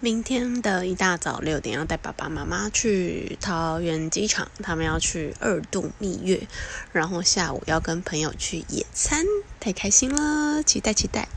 明天的一大早六点要带爸爸妈妈去桃园机场他们要去二度蜜月然后下午要跟朋友去野餐太开心了期待期待。